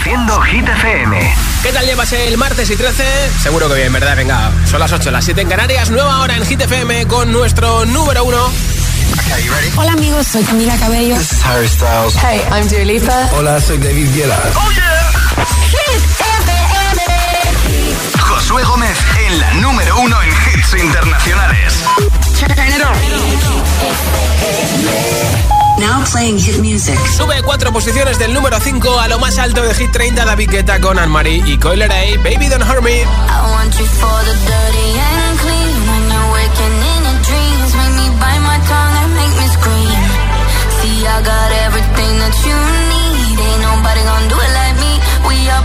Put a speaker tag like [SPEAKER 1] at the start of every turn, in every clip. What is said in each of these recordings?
[SPEAKER 1] Reproduciendo Hit FM.
[SPEAKER 2] ¿Qué tal llevas el martes y 13? Seguro que bien, ¿verdad? Venga, son las 8, las 7 en Canarias, nueva hora en Hit FM con nuestro número uno.
[SPEAKER 3] Hola amigos, soy Camila Cabello.
[SPEAKER 4] This is Harry Styles.
[SPEAKER 5] Hey, I'm Dua Lipa.
[SPEAKER 6] Hola, soy David Guetta.
[SPEAKER 1] Oh yeah.
[SPEAKER 3] Hit FM.
[SPEAKER 1] Josué Gómez en la número uno en hits internacionales.
[SPEAKER 5] Now playing hit music.
[SPEAKER 2] Sube cuatro posiciones del número 5 a lo más alto de Hit 30 David Guetta con Anne-Marie y Coiler A. Baby Don't Hurt Me.
[SPEAKER 7] I want you for the dirty and clean. When you're waking in your dreams, make me bite my tongue and make me scream. See, I got everything that you need. Ain't nobody gonna do it like me. We are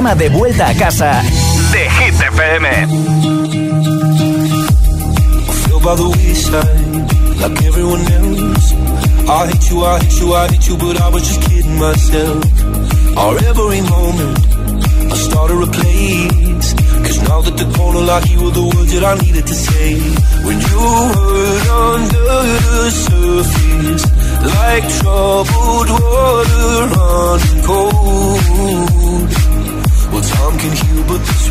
[SPEAKER 1] de vuelta a casa de Hit FM.
[SPEAKER 6] I hate you, I hate you, I hate you, but I was just kidding myself. Our every moment, I started a place. Cause now that the corner you were the words that I needed to say. When you the surface, like troubled water cold. Well, time can heal, but this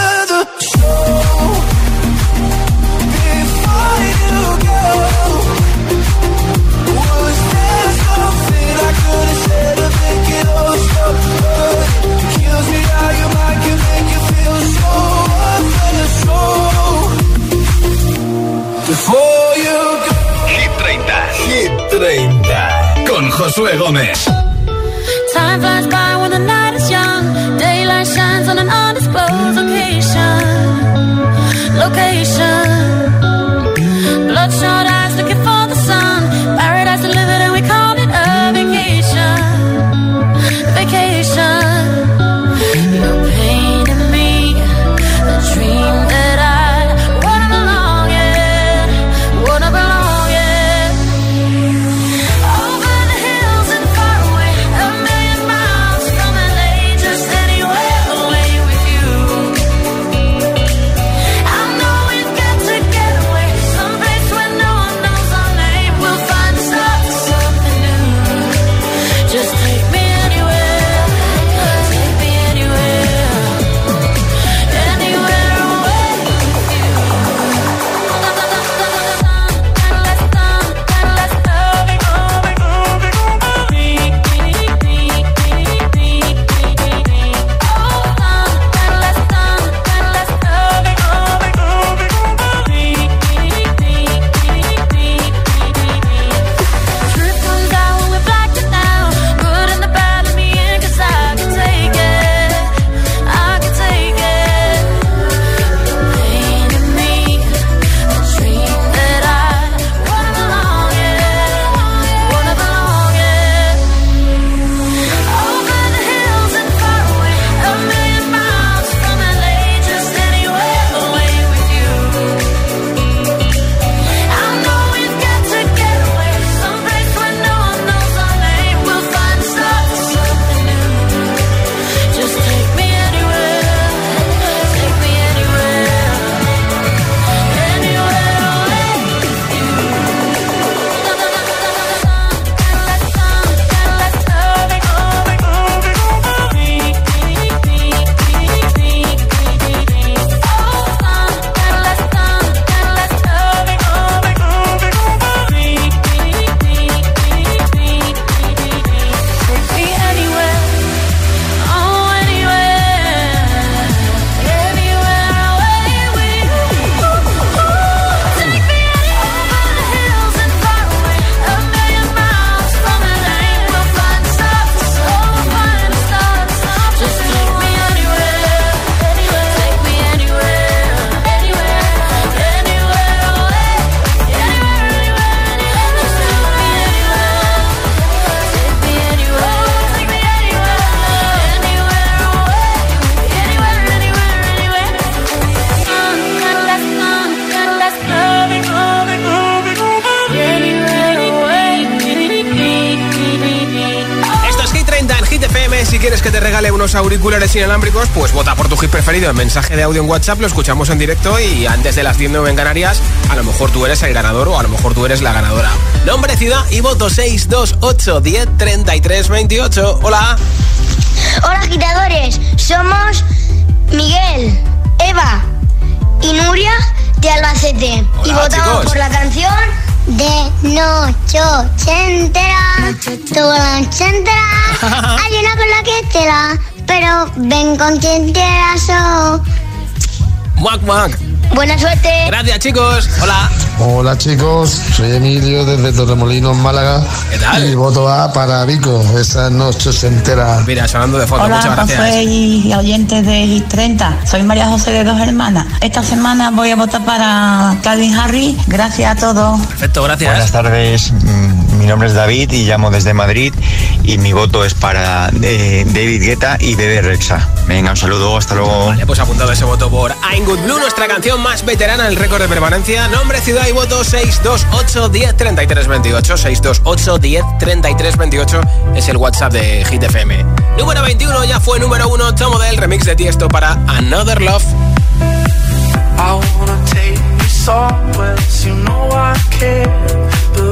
[SPEAKER 7] Josué Gómez.
[SPEAKER 2] Auriculares inalámbricos, pues vota por tu hit preferido en mensaje de audio en WhatsApp. Lo escuchamos en directo y antes de las 10 en Canarias, a lo mejor tú eres el ganador o a lo mejor tú eres la ganadora. Nombre, ciudad y voto 628 10 33 28. Hola.
[SPEAKER 4] Hola agitadores, somos Miguel, Eva y Nuria de Albacete.
[SPEAKER 2] Hola,
[SPEAKER 4] y votamos
[SPEAKER 2] chicos.
[SPEAKER 4] por la canción de noche entera, toda la noche entera. Hay una con la que te la, pero ven con quien quieras.
[SPEAKER 2] Muac, muac.
[SPEAKER 4] Buena suerte.
[SPEAKER 2] Gracias, chicos. Hola.
[SPEAKER 8] Hola chicos, soy Emilio desde Torremolinos, Málaga.
[SPEAKER 2] ¿Qué tal?
[SPEAKER 8] Y voto A para Vico, esa noche se entera.
[SPEAKER 2] Mira, sonando de fondo. Muchas
[SPEAKER 9] Hola,
[SPEAKER 2] gracias.
[SPEAKER 9] Josué y oyentes de Hit 30. Soy María José de Dos Hermanas. Esta semana voy a votar para Calvin Harry. Gracias a todos.
[SPEAKER 2] Perfecto, gracias.
[SPEAKER 10] Buenas tardes, mm, mi nombre es David y llamo desde Madrid y mi voto es para eh, David Guetta y Bebe Rexa. Venga, un saludo, hasta luego.
[SPEAKER 2] Vale, pues apuntado ese voto por I'm Good Blue, nuestra canción más veterana, el récord de permanencia. Nombre, ciudad y voto 628 10 33 28. 628 10 33 28 es el WhatsApp de Hit FM. Número 21 ya fue número 1, Tomo del remix de Tiesto para Another Love.
[SPEAKER 11] I wanna take you somewhere, you know I care,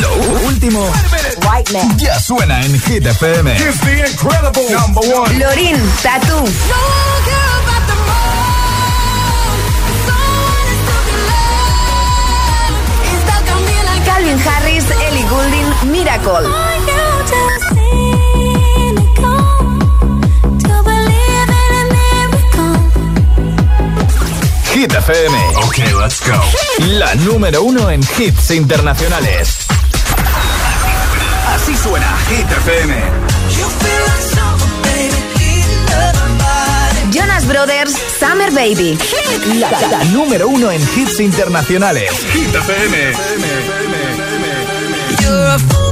[SPEAKER 1] Lo último. Ya suena en Hit FM.
[SPEAKER 3] Lorin, Tatu. Calvin Harris, Ellie Goulding, Miracle.
[SPEAKER 1] FM.
[SPEAKER 6] Ok, let's go.
[SPEAKER 1] La número uno en hits internacionales. Así suena Hit FM.
[SPEAKER 3] Jonas Brothers, Summer Baby.
[SPEAKER 1] La, la número uno en hits internacionales.
[SPEAKER 6] Hit FM.
[SPEAKER 12] You're a fool,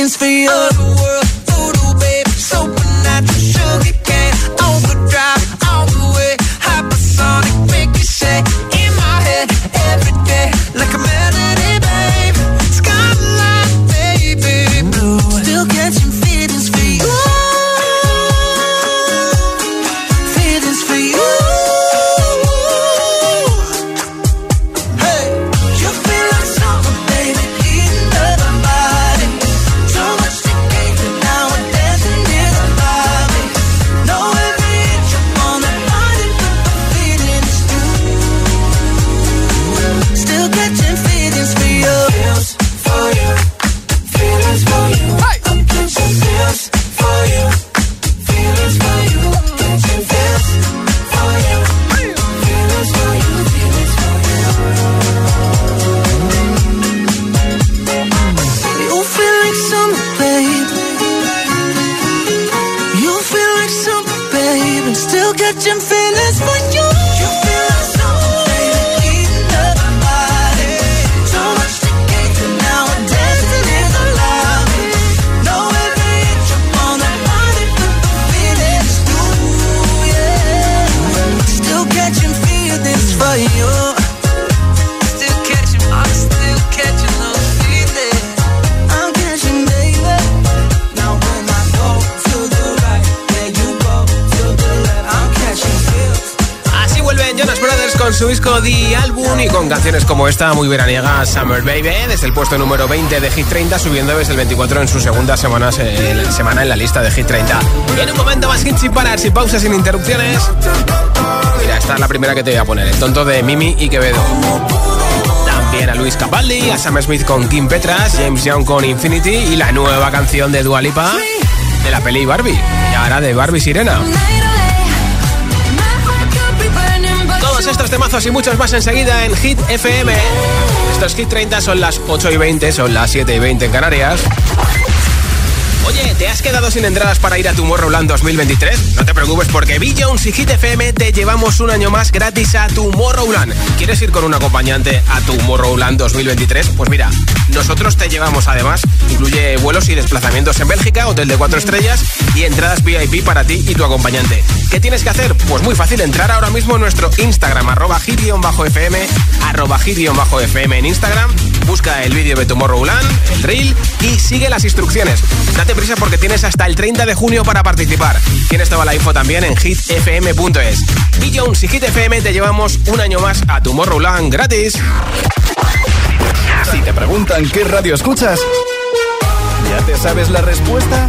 [SPEAKER 12] catching feelings for you.
[SPEAKER 2] Su disco The Album y con canciones como esta muy veraniega Summer Baby desde el puesto número 20 de Hit 30 subiendo desde el 24 en su segunda semana, eh, semana en la lista de Hit 30. Y en un momento más hits sin parar, sin pausas, sin interrupciones. Mira, esta es la primera que te voy a poner, el tonto de Mimi y Quevedo. También a Luis Capaldi, a Sam Smith con Kim Petras, James Young con Infinity y la nueva canción de Dua Lipa de la peli Barbie. Y ahora de Barbie Sirena. Estos temazos y muchos más enseguida en Hit FM. Estos Hit 30 son las 8 y 20, son las 7 y 20 en Canarias. Oye, ¿te has quedado sin entradas para ir a Tomorrowland 2023? No te preocupes porque Bill Jones y Hit FM te llevamos un año más gratis a Tomorrowland. ¿Quieres ir con un acompañante a Tomorrowland 2023? Pues mira, nosotros te llevamos además. Incluye vuelos y desplazamientos en Bélgica, hotel de 4 estrellas y entradas VIP para ti y tu acompañante. ¿Qué tienes que hacer? Pues muy fácil, entrar ahora mismo en nuestro Instagram, arroba hit-fm, arroba hit-fm en Instagram, busca el vídeo de Tomorrowland, el reel y sigue las instrucciones. Prisa porque tienes hasta el 30 de junio para participar. Tienes toda la info también en hitfm.es. Y Jones y Hit FM te llevamos un año más a Tomorrowland gratis.
[SPEAKER 1] Si te preguntan qué radio escuchas, ¿ya te sabes la respuesta?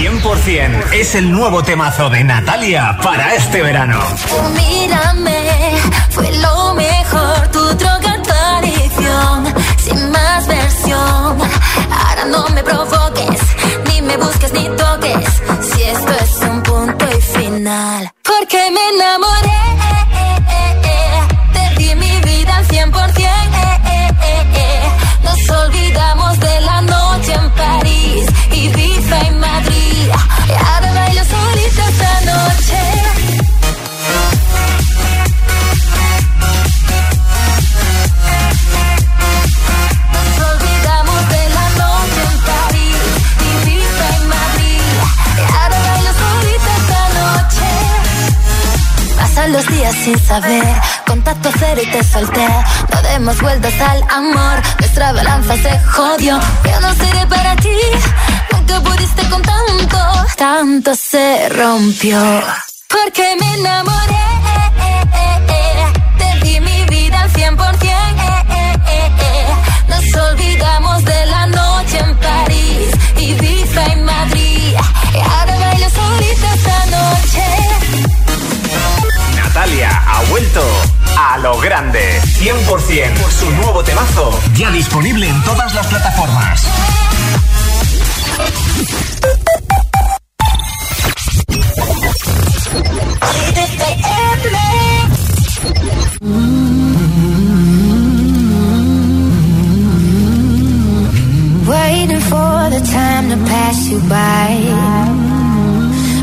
[SPEAKER 1] 100% es el nuevo temazo de Natalia para este verano.
[SPEAKER 7] Mírame, fue lo mejor, tu droga, tu adicción, sin más versión. Ahora no me provoques, ni me busques ni toques, si esto es un punto y final. Porque me enamoré, te di mi vida al 100%. Los días sin saber, contacto cero y te solté. No demos vueltas al amor, nuestra balanza se jodió. Yo no seré para ti, nunca pudiste con tanto, tanto se rompió. Porque me enamoré, te di mi vida al 100%.
[SPEAKER 1] Vuelto a lo grande. 100% su nuevo temazo. Ya disponible en todas las plataformas.
[SPEAKER 7] Waiting for the time to pass you by.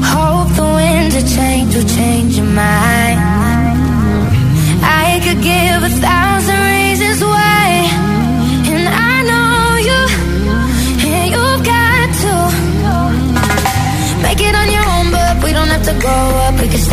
[SPEAKER 7] Hope the winds of change will change your mind.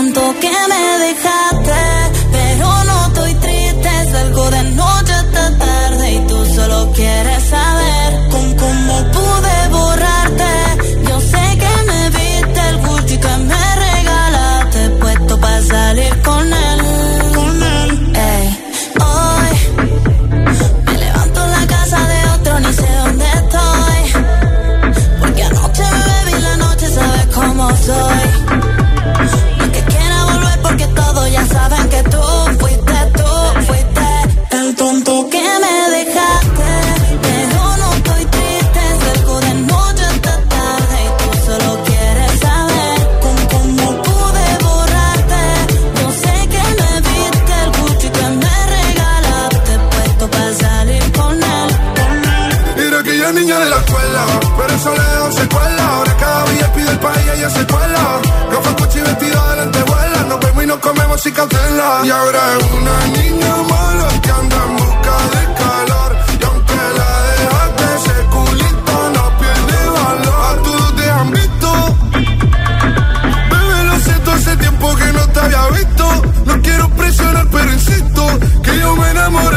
[SPEAKER 7] Tonto que me dejaste, calle se cuela. Coche y vestido adelante vuela. Nos vemos y nos comemos sin
[SPEAKER 13] cancela. Y ahora es una niña mala que anda en busca de calor. Y aunque la dejaste, ese culito no pierde valor. A todos te han visto. Bebé, lo siento, hace tiempo que no te había visto. No quiero presionar, pero insisto que yo me enamoré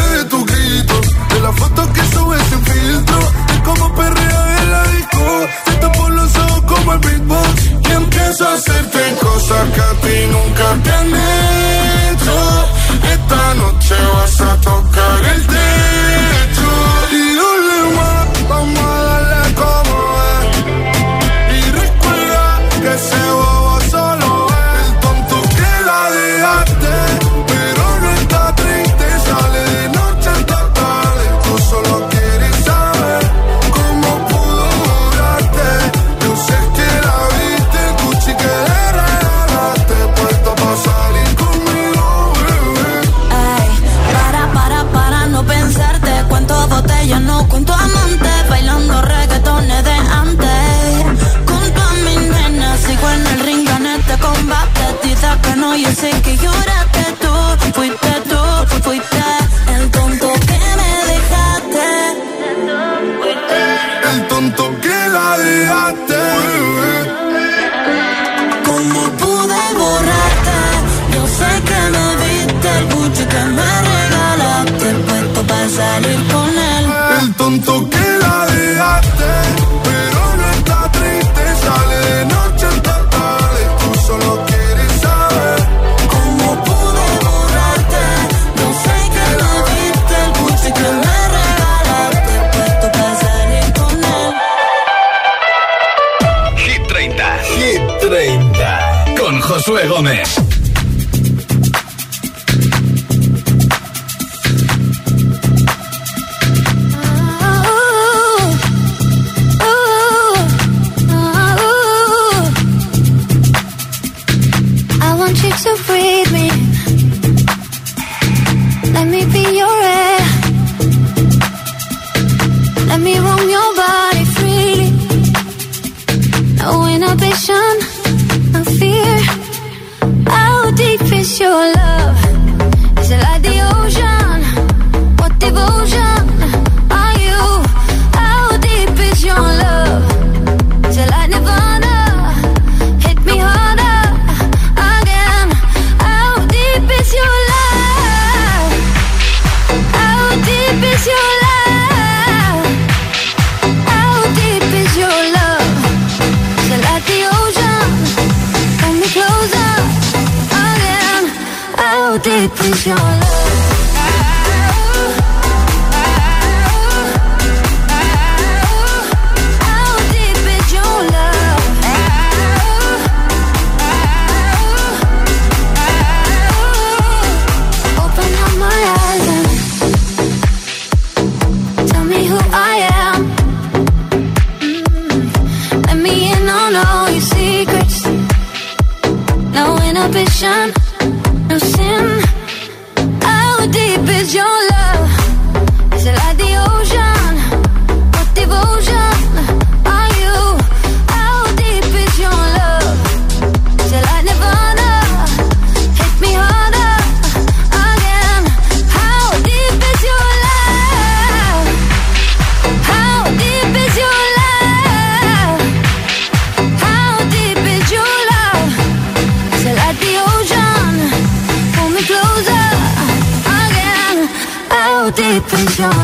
[SPEAKER 7] you to breathe me. Let me be your air. Let me roam your body freely. No inhibition, no fear. How deep is your love? your love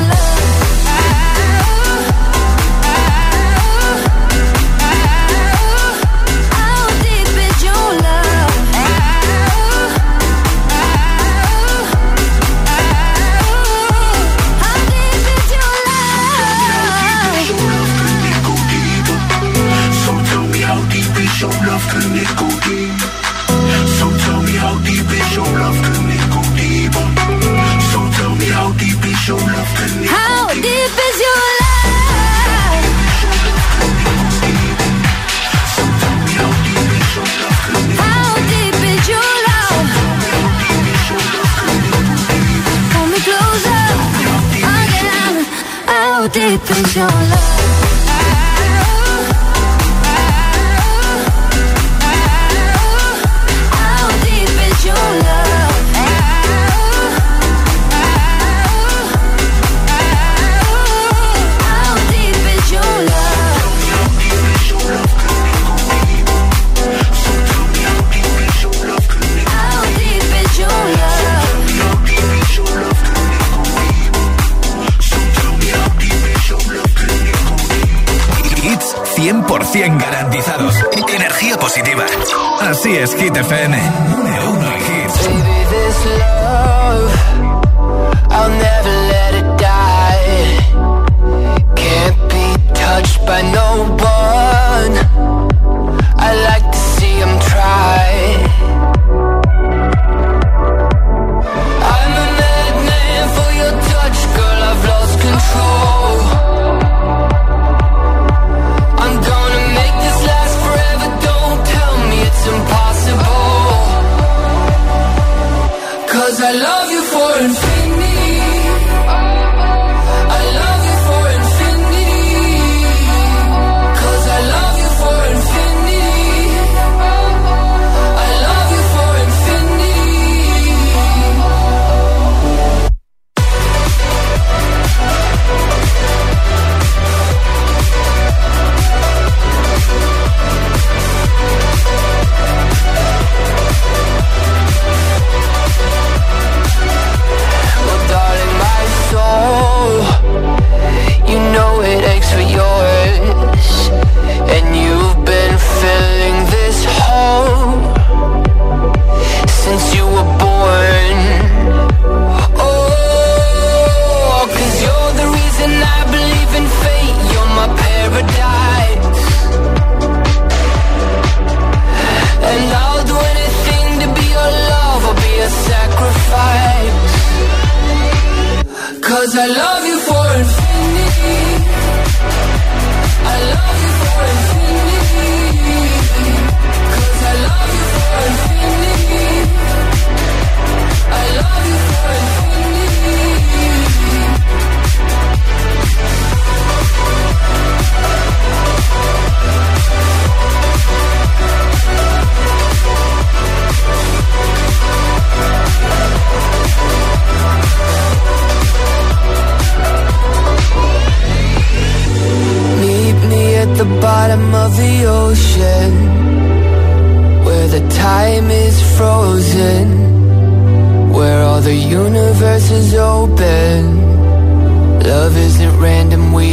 [SPEAKER 7] love. deep in your love.
[SPEAKER 1] 100% garantizados. Energía positiva. Así es, Hit FM.
[SPEAKER 14] Cause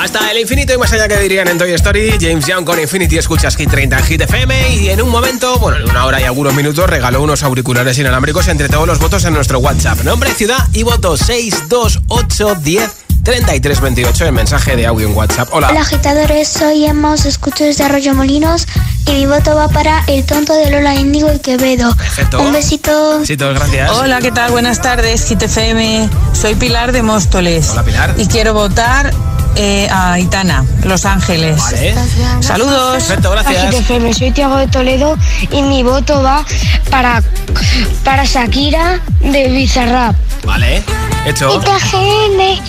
[SPEAKER 2] Hasta el infinito y más allá que dirían en Toy Story, James Young con Infinity escuchas Hit 30 en Hit FM y en un momento, bueno, en una hora y algunos minutos regaló unos auriculares inalámbricos entre todos los votos en nuestro WhatsApp. Nombre, ciudad y voto 62810 3328 el mensaje de audio en WhatsApp. Hola.
[SPEAKER 15] Hola agitadores, soy Emma, os escucho desde Arroyo Molinos y mi voto va para el tonto de Lola Índigo y Quevedo.
[SPEAKER 2] Perfecto.
[SPEAKER 15] Un besito.
[SPEAKER 2] Besitos, gracias.
[SPEAKER 16] Hola, ¿qué tal? Buenas tardes, Hit FM. Soy Pilar de Móstoles.
[SPEAKER 2] Hola, Pilar.
[SPEAKER 16] Y quiero votar eh, a Itana, Los Ángeles.
[SPEAKER 2] Vale.
[SPEAKER 16] Saludos.
[SPEAKER 2] Perfecto, gracias.
[SPEAKER 15] FM, soy Tiago de Toledo y mi voto va para, para Shakira de Bizarrap.
[SPEAKER 2] Vale. Hecho.
[SPEAKER 4] ITGM.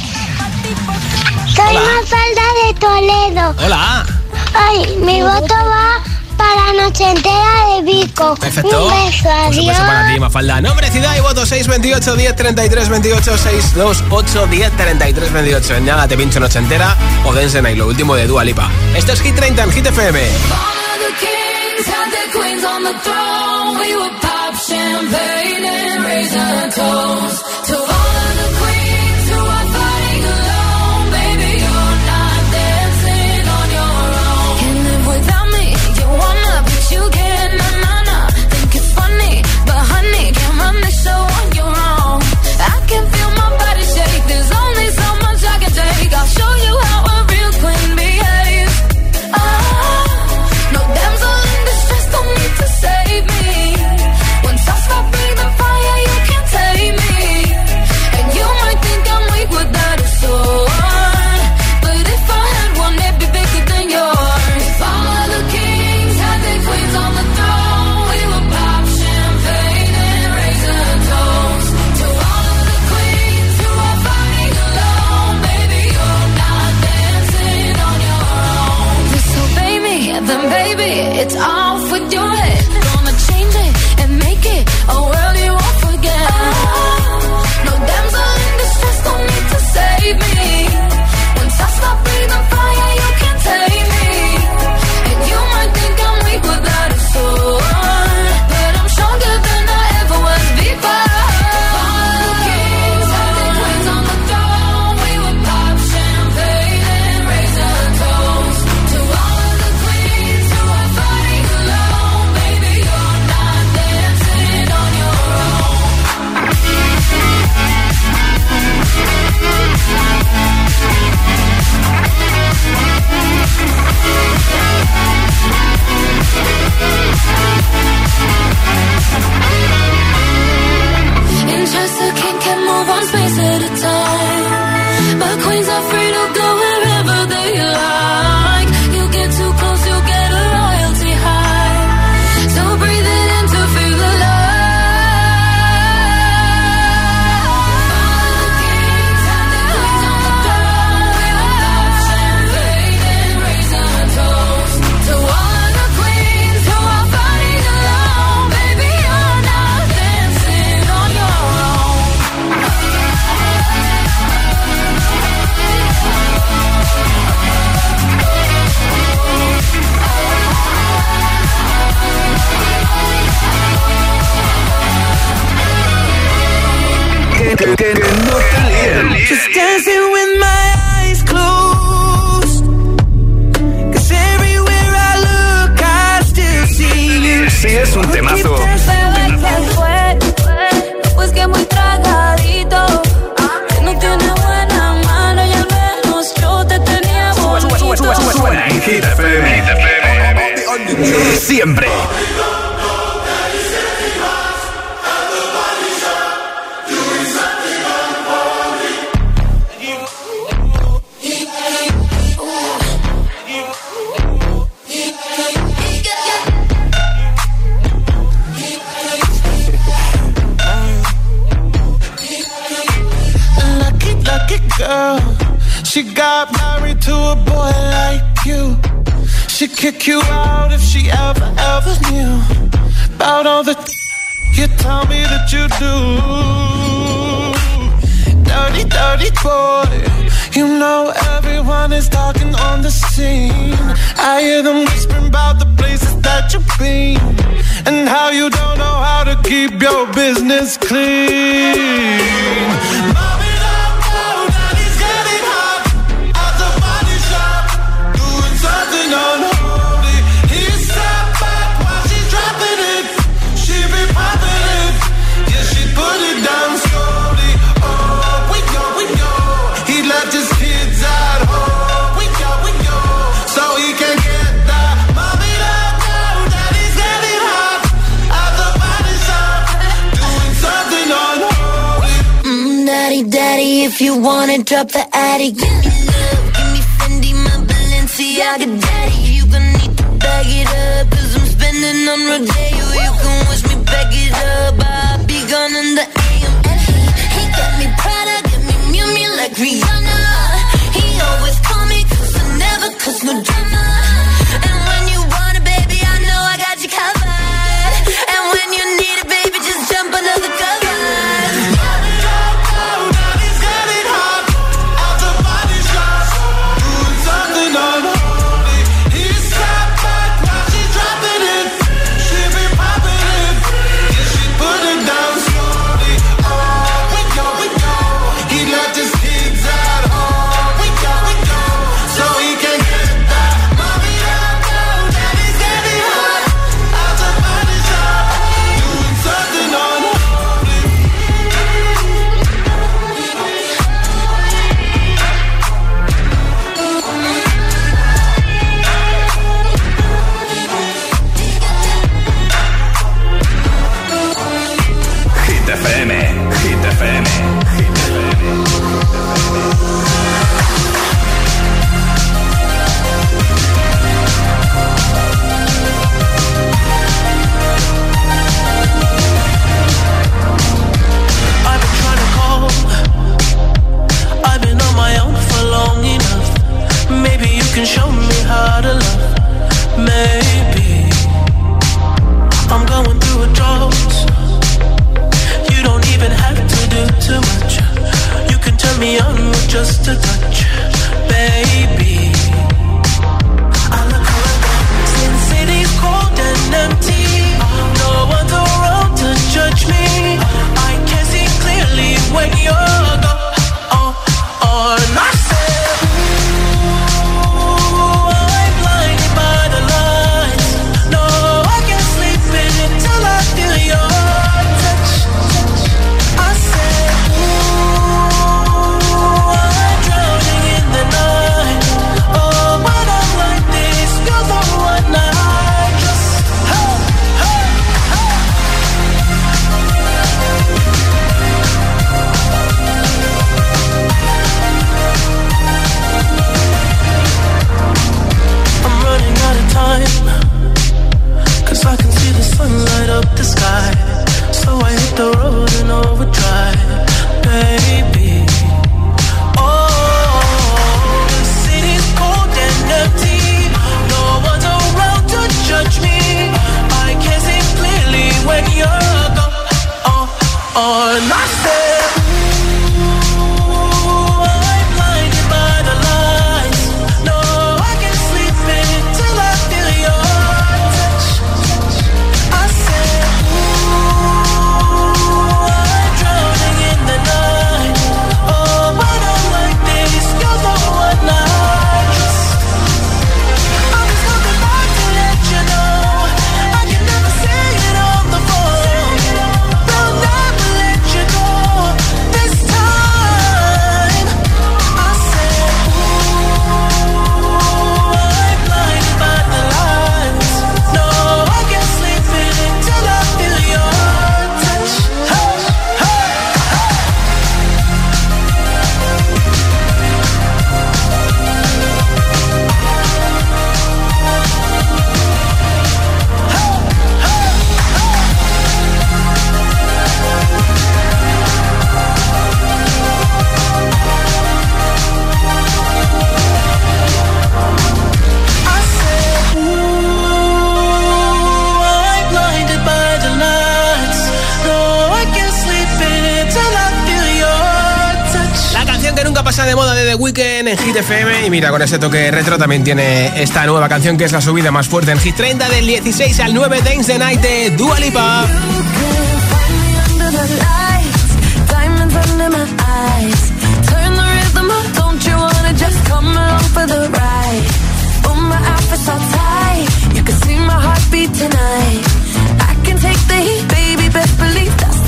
[SPEAKER 4] Soy
[SPEAKER 2] Hola.
[SPEAKER 4] Mafalda de Toledo.
[SPEAKER 2] Hola.
[SPEAKER 4] Ay, mi voto va para Noche Entera de Vico.
[SPEAKER 2] Perfecto.
[SPEAKER 4] Un beso, adiós.
[SPEAKER 2] supuesto para ti, Mafalda. Nombre, ciudad y voto 628 10 33 28 628 10 33 28. En nada te pincho noche entera o Dance Night, lo último de Dua Lipa. Esto es Hit 30 en Hit FM.
[SPEAKER 7] All
[SPEAKER 17] kick you you
[SPEAKER 18] wanna drop the attic. Give me love, give me Fendi, my Balenciaga daddy. You gon' need to bag it up, i I'm spending on Rodeo.
[SPEAKER 2] Shakira con ese toque retro también tiene esta nueva canción que es la subida más fuerte en Hit 30 del 16 al 9 Dance the Night de Dua Lipa.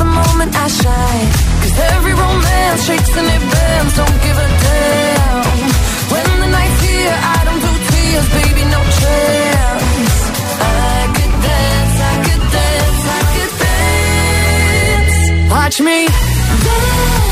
[SPEAKER 6] moment I shine Cause every romance shakes and it bends Don't give a damn Watch me dance.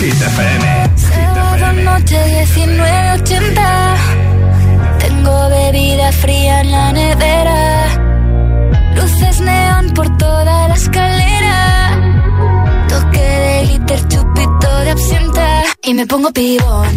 [SPEAKER 6] Sábado noche 1980. Tengo bebida fría en la nevera. Luces neón por toda la escalera. Toque de glitter, chupito de absenta. Y me pongo pibón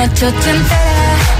[SPEAKER 19] noche entera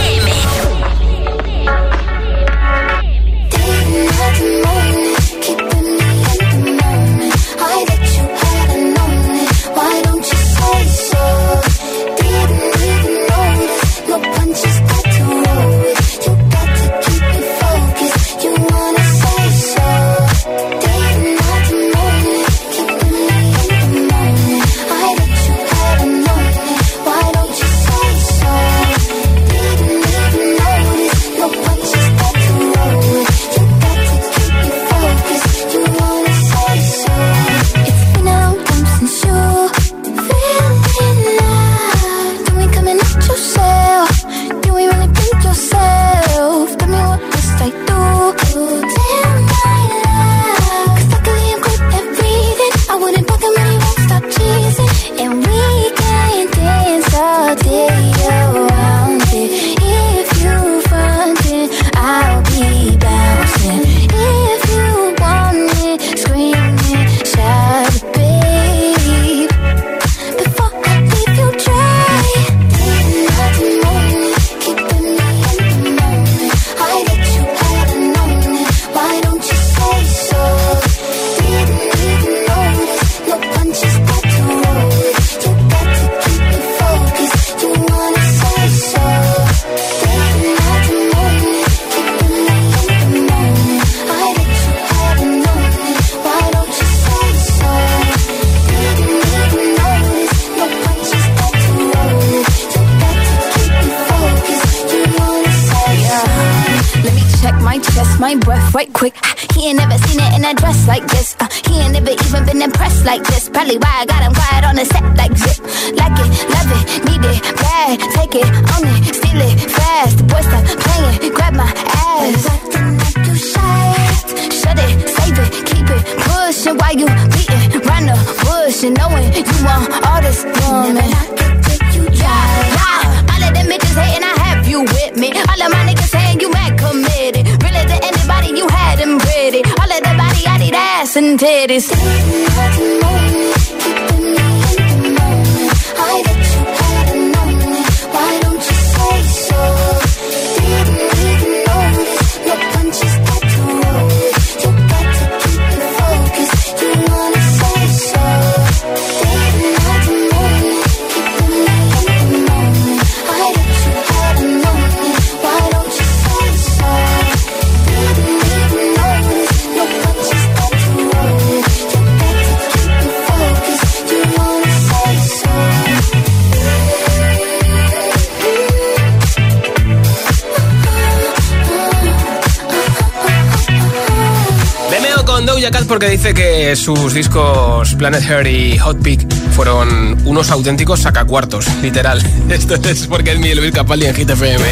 [SPEAKER 2] dice que sus discos Planet Her y Hot Peak fueron unos auténticos sacacuartos, literal. Esto es porque es mi Luis Capaldi en Hit FM.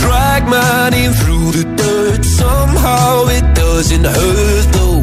[SPEAKER 6] Drag my through the dirt. Somehow it doesn't hurt though.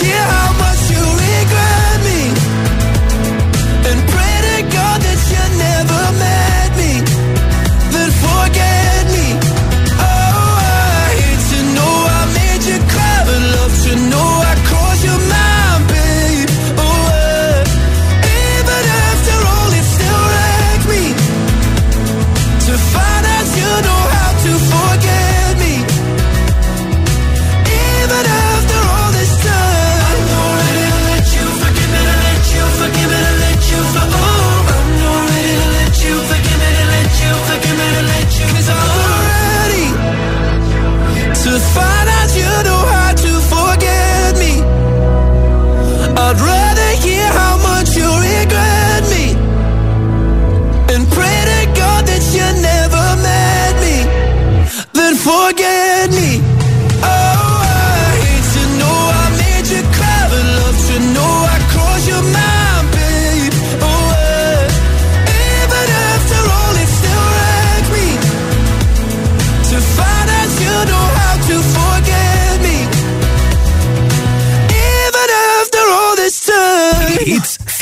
[SPEAKER 1] Yeah